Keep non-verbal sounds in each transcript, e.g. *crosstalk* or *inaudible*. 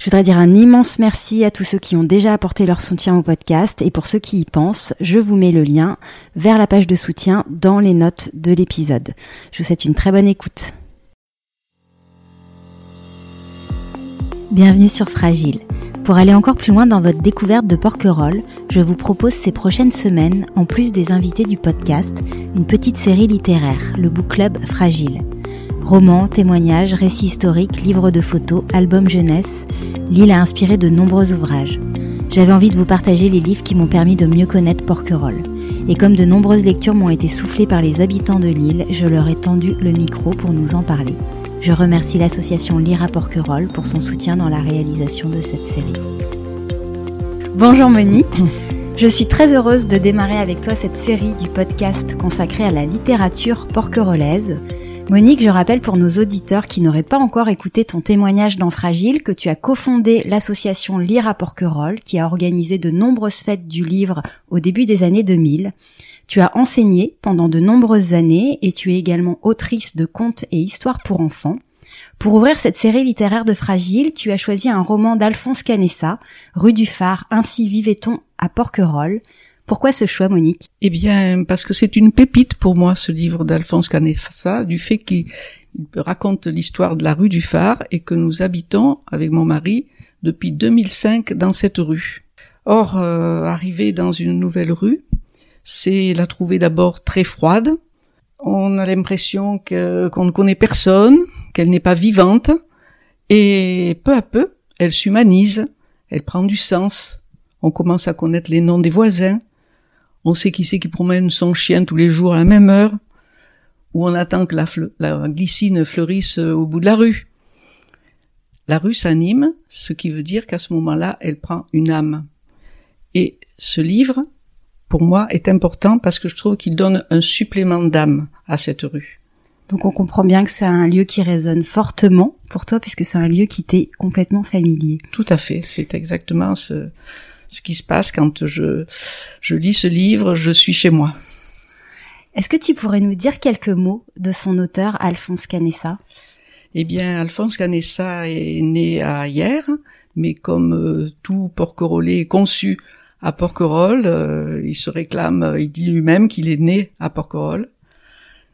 Je voudrais dire un immense merci à tous ceux qui ont déjà apporté leur soutien au podcast et pour ceux qui y pensent, je vous mets le lien vers la page de soutien dans les notes de l'épisode. Je vous souhaite une très bonne écoute. Bienvenue sur Fragile. Pour aller encore plus loin dans votre découverte de Porquerolles, je vous propose ces prochaines semaines, en plus des invités du podcast, une petite série littéraire, le Book Club Fragile. Romans, témoignages, récits historiques, livres de photos, albums jeunesse, l'île a inspiré de nombreux ouvrages. J'avais envie de vous partager les livres qui m'ont permis de mieux connaître Porquerolles. Et comme de nombreuses lectures m'ont été soufflées par les habitants de l'île, je leur ai tendu le micro pour nous en parler. Je remercie l'association Lire à Porquerolles pour son soutien dans la réalisation de cette série. Bonjour Monique. Je suis très heureuse de démarrer avec toi cette série du podcast consacré à la littérature porquerolaise. Monique, je rappelle pour nos auditeurs qui n'auraient pas encore écouté ton témoignage dans Fragile que tu as cofondé l'association Lire à Porquerolles qui a organisé de nombreuses fêtes du livre au début des années 2000. Tu as enseigné pendant de nombreuses années et tu es également autrice de contes et histoires pour enfants. Pour ouvrir cette série littéraire de Fragile, tu as choisi un roman d'Alphonse Canessa, Rue du Phare, Ainsi vivait-on à Porquerolles, pourquoi ce choix, Monique? Eh bien, parce que c'est une pépite pour moi, ce livre d'Alphonse Canessa, du fait qu'il raconte l'histoire de la rue du Phare et que nous habitons, avec mon mari, depuis 2005 dans cette rue. Or, euh, arriver dans une nouvelle rue, c'est la trouver d'abord très froide. On a l'impression qu'on ne connaît personne, qu'elle n'est pas vivante, et peu à peu, elle s'humanise, elle prend du sens. On commence à connaître les noms des voisins, on sait qui c'est qui promène son chien tous les jours à la même heure, ou on attend que la, la glycine fleurisse euh, au bout de la rue. La rue s'anime, ce qui veut dire qu'à ce moment-là, elle prend une âme. Et ce livre, pour moi, est important parce que je trouve qu'il donne un supplément d'âme à cette rue. Donc on comprend bien que c'est un lieu qui résonne fortement pour toi puisque c'est un lieu qui t'est complètement familier. Tout à fait, c'est exactement ce, ce qui se passe quand je, je lis ce livre, je suis chez moi. Est-ce que tu pourrais nous dire quelques mots de son auteur, Alphonse Canessa? Eh bien, Alphonse Canessa est né à Hier, mais comme euh, tout porquerolais conçu à Porquerolles, euh, il se réclame, il dit lui-même qu'il est né à Porquerolles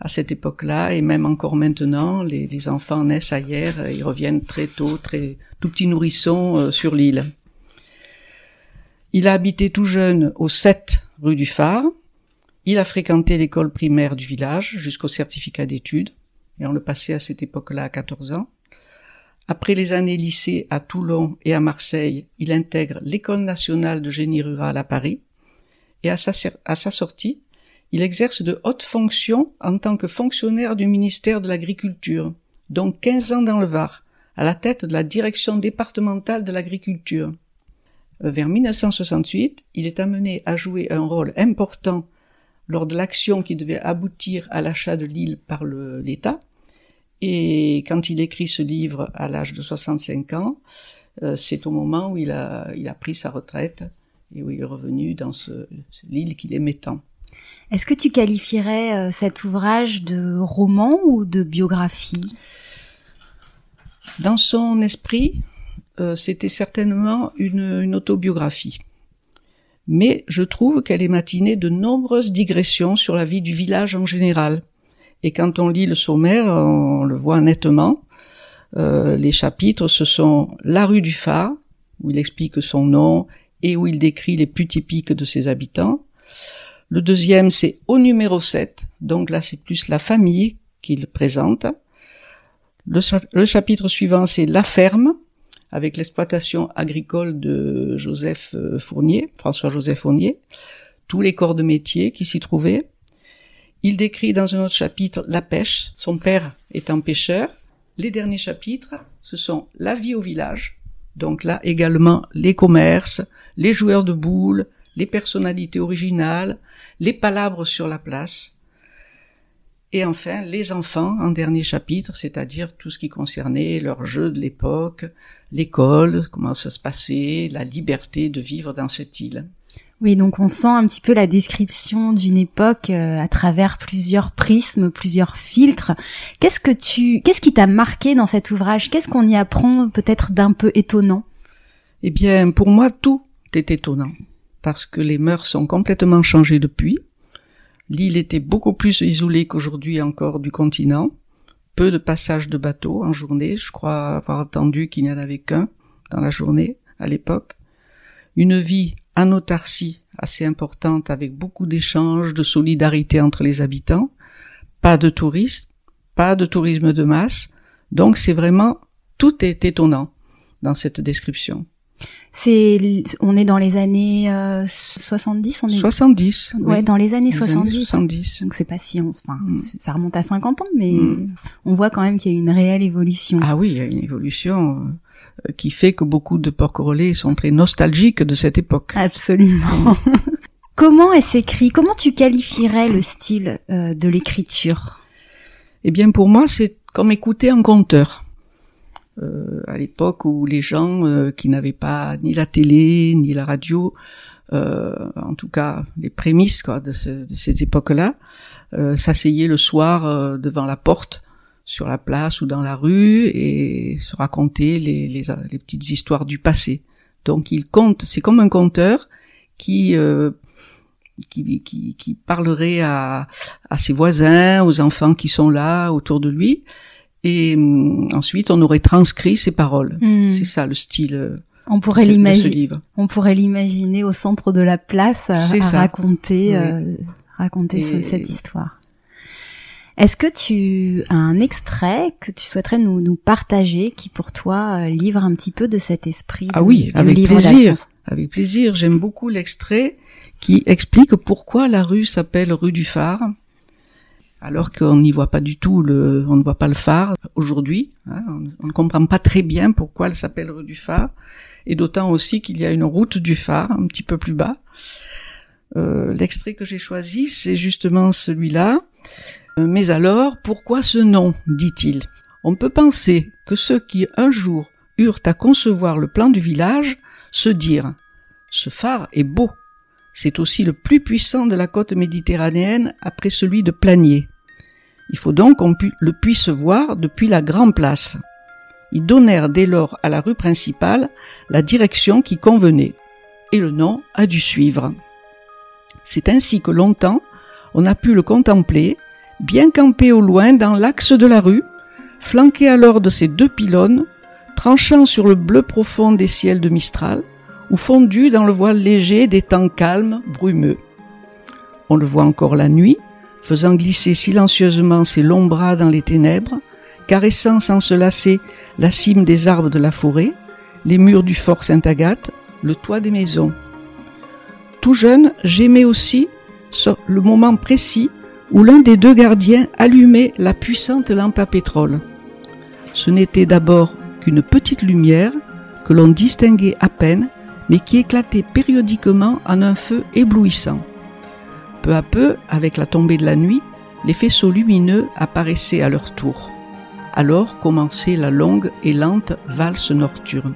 à cette époque-là, et même encore maintenant, les, les enfants naissent à Hier, ils reviennent très tôt, très tout petits nourrissons euh, sur l'île. Il a habité tout jeune au 7 rue du Phare. Il a fréquenté l'école primaire du village jusqu'au certificat d'études, et on le passait à cette époque-là à 14 ans. Après les années lycée à Toulon et à Marseille, il intègre l'école nationale de génie rural à Paris, et à sa, à sa sortie, il exerce de hautes fonctions en tant que fonctionnaire du ministère de l'Agriculture, donc 15 ans dans le Var, à la tête de la direction départementale de l'agriculture. Euh, vers 1968, il est amené à jouer un rôle important lors de l'action qui devait aboutir à l'achat de l'île par l'État. Et quand il écrit ce livre à l'âge de 65 ans, euh, c'est au moment où il a, il a pris sa retraite et où il est revenu dans ce, l'île qu'il aimait tant. Est-ce que tu qualifierais euh, cet ouvrage de roman ou de biographie? Dans son esprit, euh, c'était certainement une, autobiographie. Mais je trouve qu'elle est matinée de nombreuses digressions sur la vie du village en général. Et quand on lit le sommaire, on le voit nettement. Euh, les chapitres, ce sont La rue du phare, où il explique son nom et où il décrit les plus typiques de ses habitants. Le deuxième, c'est au numéro 7, donc là c'est plus la famille qu'il présente. le chapitre suivant, c'est La ferme, avec l'exploitation agricole de Joseph euh, Fournier, François-Joseph Fournier, tous les corps de métier qui s'y trouvaient. Il décrit dans un autre chapitre la pêche, son père étant pêcheur. Les derniers chapitres, ce sont la vie au village, Donc là également les commerces, les joueurs de boules, les personnalités originales, les palabres sur la place. Et enfin, les enfants en dernier chapitre, c'est-à-dire tout ce qui concernait leurs jeux de l'époque, l'école, comment ça se passait, la liberté de vivre dans cette île. Oui, donc on sent un petit peu la description d'une époque euh, à travers plusieurs prismes, plusieurs filtres. Qu'est-ce que tu, qu'est-ce qui t'a marqué dans cet ouvrage? Qu'est-ce qu'on y apprend peut-être d'un peu étonnant? Eh bien, pour moi, tout est étonnant parce que les mœurs sont complètement changées depuis. L'île était beaucoup plus isolée qu'aujourd'hui encore du continent. Peu de passages de bateaux en journée. Je crois avoir entendu qu'il n'y en avait qu'un dans la journée à l'époque. Une vie en autarcie assez importante avec beaucoup d'échanges, de solidarité entre les habitants, pas de touristes, pas de tourisme de masse, donc c'est vraiment tout est étonnant dans cette description. C'est, on est dans les années 70, on est 70. Ouais, dans les années 70. 70. Donc c'est pas si on, enfin, mm. ça remonte à 50 ans, mais mm. on voit quand même qu'il y a une réelle évolution. Ah oui, il y a une évolution euh, qui fait que beaucoup de porc-relais sont très nostalgiques de cette époque. Absolument. *laughs* Comment est s'écrit? Comment tu qualifierais le style euh, de l'écriture? Eh bien, pour moi, c'est comme écouter un conteur. Euh, à l'époque où les gens euh, qui n'avaient pas ni la télé ni la radio, euh, en tout cas les prémices quoi, de, ces époques-là, s'asseyaient le soir devant la porte sur la place ou dans la rue et se racontaient les, les, les petites histoires du passé. Donc il compte, c'est comme un conteur qui qui, qui, qui, parlerait à, à ses voisins, aux enfants qui sont là autour de lui, et hum, ensuite on aurait transcrit ces paroles. Hmm. C'est ça le style. Euh, on pourrait l'imaginer. On pourrait l'imaginer au centre de la place à, raconter, euh, raconter cette histoire. Est-ce que tu as un extrait que tu souhaiterais nous, nous partager qui pour toi euh, livre un petit peu de cet esprit Ah oui, avec plaisir. Avec plaisir. J'aime beaucoup l'extrait qui explique pourquoi la rue s'appelle rue du phare alors qu'on n'y voit pas du tout le, on ne voit pas le phare aujourd'hui. Hein, on, ne comprend pas très bien pourquoi elle s'appelle rue du phare, et d'autant aussi qu'il y a une route du phare un petit peu plus bas. Euh, l'extrait que j'ai choisi, c'est justement celui-là. Euh, mais alors, pourquoi ce nom dit-il? On peut penser que ceux qui un jour eurent à concevoir le plan du village se dirent ce phare est beau, c'est aussi le plus puissant de la côte méditerranéenne après celui de Planier. Il faut donc qu'on le puisse voir depuis la grande place. Ils donnèrent dès lors à la rue principale la direction qui convenait, et le nom a dû suivre. C'est ainsi que longtemps on a pu le contempler, bien campé au loin dans l'axe de la rue, flanqué alors de ses deux pylônes, tranchant sur le bleu profond des ciels de Mistral, ou fondu dans le voile léger des temps calmes, brumeux. On le voit encore la nuit, faisant glisser silencieusement ses longs bras dans les ténèbres, caressant sans se lasser la cime des arbres de la forêt, les murs du fort Sainte-Agathe, le toit des maisons. Tout jeune, j'aimais aussi le moment précis où l'un des deux gardiens allumait la puissante lampe à pétrole. Ce n'était d'abord qu'une petite lumière que l'on distinguait à peine mais qui éclatait périodiquement en un feu éblouissant. Peu à peu, avec la tombée de la nuit, les faisceaux lumineux apparaissaient à leur tour. Alors commençait la longue et lente valse nocturne.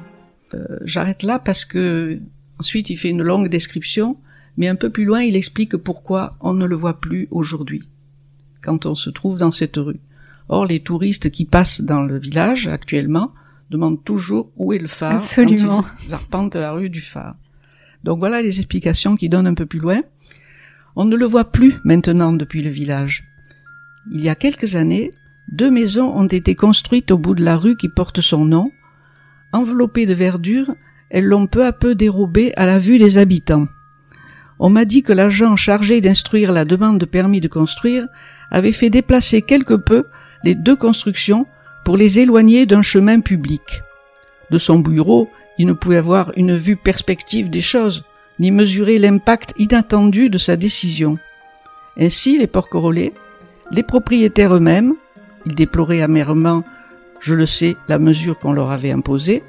Euh, j'arrête là parce que ensuite il fait une longue description, mais un peu plus loin il explique pourquoi on ne le voit plus aujourd'hui, quand on se trouve dans cette rue. Or les touristes qui passent dans le village actuellement demande toujours où est le phare Absolument. quand ils arpentent la rue du phare. Donc voilà les explications qui donnent un peu plus loin. On ne le voit plus maintenant depuis le village. Il y a quelques années, deux maisons ont été construites au bout de la rue qui porte son nom. Enveloppées de verdure, elles l'ont peu à peu dérobée à la vue des habitants. On m'a dit que l'agent chargé d'instruire la demande de permis de construire avait fait déplacer quelque peu les deux constructions pour les éloigner d'un chemin public. De son bureau, il ne pouvait avoir une vue perspective des choses, ni mesurer l'impact inattendu de sa décision. Ainsi, les porquerolais, les propriétaires eux-mêmes, ils déploraient amèrement, je le sais, la mesure qu'on leur avait imposée,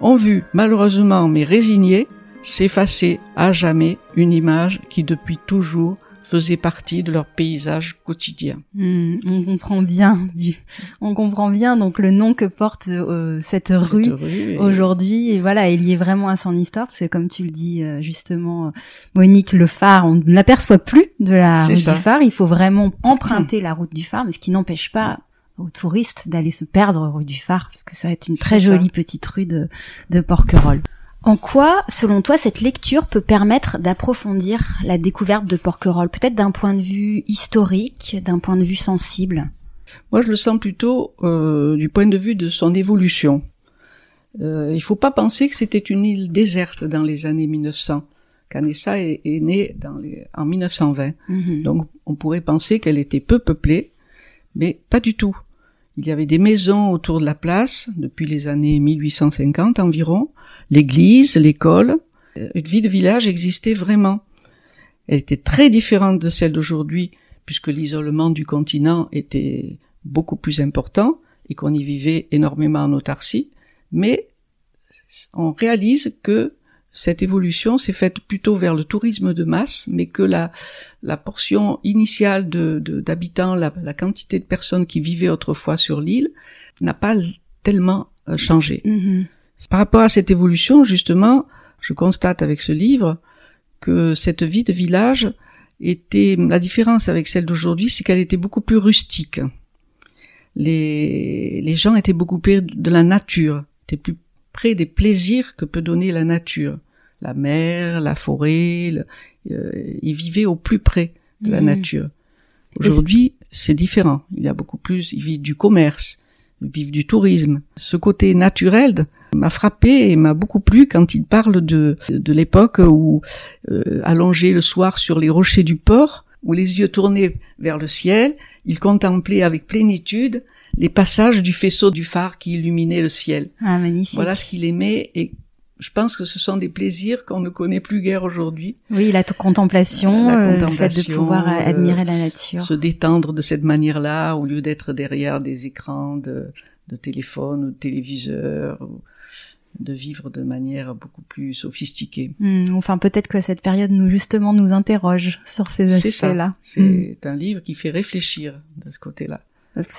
ont vu, malheureusement mais résignés, s'effacer à jamais une image qui depuis toujours faisait partie de leur paysage quotidien. Hmm, on comprend bien, du, on comprend bien donc le nom que porte euh, cette, rue, aujourd'hui et voilà, il y est vraiment à son histoire parce que comme tu le dis euh, justement, Monique, le phare, on ne l'aperçoit plus de la route du phare. Il faut vraiment emprunter la route du phare, mais ce qui n'empêche pas aux touristes d'aller se perdre rue du phare parce que ça va être une très jolie petite rue de, de Porquerolles. En quoi, selon toi, cette lecture peut permettre d'approfondir la découverte de Porquerolles, peut-être d'un point de vue historique, d'un point de vue sensible? Moi, je le sens plutôt euh, du point de vue de son évolution. Euh, il faut pas penser que c'était une île déserte dans les années 1900. Canessa est, est née dans les, en 1920. Mhm. Donc, on pourrait penser qu'elle était peu peuplée, mais pas du tout. Il y avait des maisons autour de la place depuis les années 1850 environ, l'église, l'école. Euh, une vie de village existait vraiment. Elle était très différente de celle d'aujourd'hui, puisque l'isolement du continent était beaucoup plus important et qu'on y vivait énormément en autarcie. Mais on réalise que cette évolution s'est faite plutôt vers le tourisme de masse, mais que la, la portion initiale de, d'habitants, la, la, quantité de personnes qui vivaient autrefois sur l'île, n'a pas tellement euh, changé. Mm-hmm. Par rapport à cette évolution, justement, je constate avec ce livre que cette vie de village était, la différence avec celle d'aujourd'hui, c'est qu'elle était beaucoup plus rustique. Les, les gens étaient beaucoup plus de la nature, étaient plus près des plaisirs que peut donner la nature. La mer, la forêt, euh, ils vivaient au plus près de la mmh. nature. Aujourd'hui, c'est différent. Il y a beaucoup plus, ils vivent du commerce, ils vivent du tourisme. Ce côté naturel m'a frappé et m'a beaucoup plu quand il parle de, de l'époque où, euh, allongé le soir sur les rochers du port, où les yeux tournés vers le ciel, il contemplait avec plénitude les passages du faisceau du phare qui illuminait le ciel. Ah, magnifique. Voilà ce qu'il aimait et je pense que ce sont des plaisirs qu'on ne connaît plus guère aujourd'hui. Oui, la contemplation, la contemplation euh, le fait de pouvoir euh, admirer la nature. Se détendre de cette manière-là au lieu d'être derrière des écrans de, de téléphone ou de téléviseur. Ou, de vivre de manière beaucoup plus sophistiquée. Hmm, enfin, peut-être que cette période nous justement nous interroge sur ces aspects-là. C'est hmm. un livre qui fait réfléchir de ce côté-là.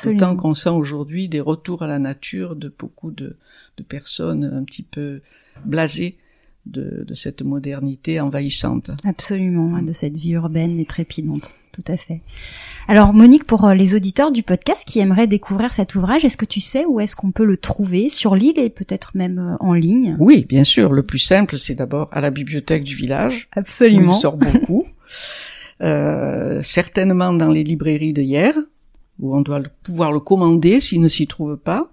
Autant qu'on sent aujourd'hui des retours à la nature de beaucoup de, de personnes un petit peu blasées de, de, cette modernité envahissante. Absolument, de cette vie urbaine et trépidante, tout à fait. Alors Monique, pour euh, les auditeurs du podcast qui aimeraient découvrir cet ouvrage, est-ce que tu sais où est-ce qu'on peut le trouver? Sur l'île et peut-être même euh, en ligne? Oui, bien sûr. Le plus simple, c'est d'abord à la bibliothèque du village. Absolument. Où il sort beaucoup. *laughs* euh, certainement dans les librairies de hier, où on doit pouvoir le commander s'il ne s'y trouve pas.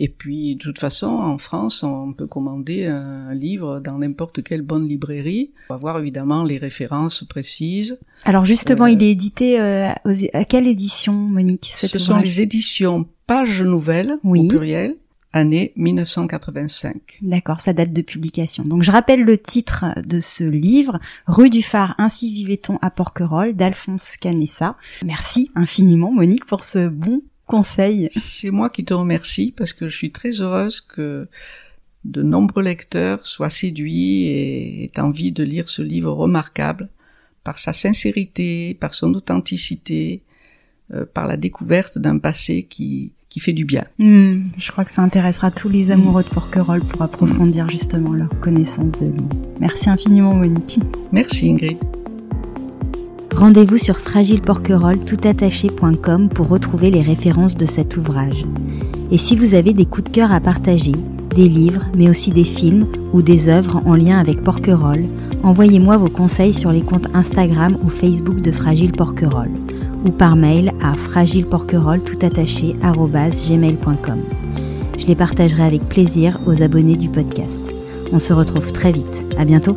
Et puis, de toute façon, en France, on peut commander un livre dans n'importe quelle bonne librairie. On va voir évidemment les références précises. Alors justement, euh, il est édité euh, à quelle édition, Monique Ce sont les éditions Page Nouvelle, au pluriel, année 1985. D'accord, ça date de publication. Donc je rappelle le titre de ce livre, Rue du Phare, ainsi vivait-on à Porquerolles, d'Alphonse Canessa. Merci infiniment Monique pour ce bon conseil C'est moi qui te remercie parce que je suis très heureuse que de nombreux lecteurs soient séduits et aient envie de lire ce livre remarquable par sa sincérité, par son authenticité, euh, par la découverte d'un passé qui, qui fait du bien. Hmm, je crois que ça intéressera tous les amoureux de Porquerolles pour approfondir justement leur connaissance de lui. Merci infiniment Monique. Merci Ingrid. Rendez-vous sur fragileporquerolle.toutattaché.com pour retrouver les références de cet ouvrage. Et si vous avez des coups de cœur à partager, des livres, mais aussi des films ou des œuvres en lien avec Porquerolles, envoyez-moi vos conseils sur les comptes Instagram ou Facebook de Fragile Porquerolles ou par mail à fragileporquerolle.toutattaché.gmail.com. Je les partagerai avec plaisir aux abonnés du podcast. On se retrouve très vite. À bientôt!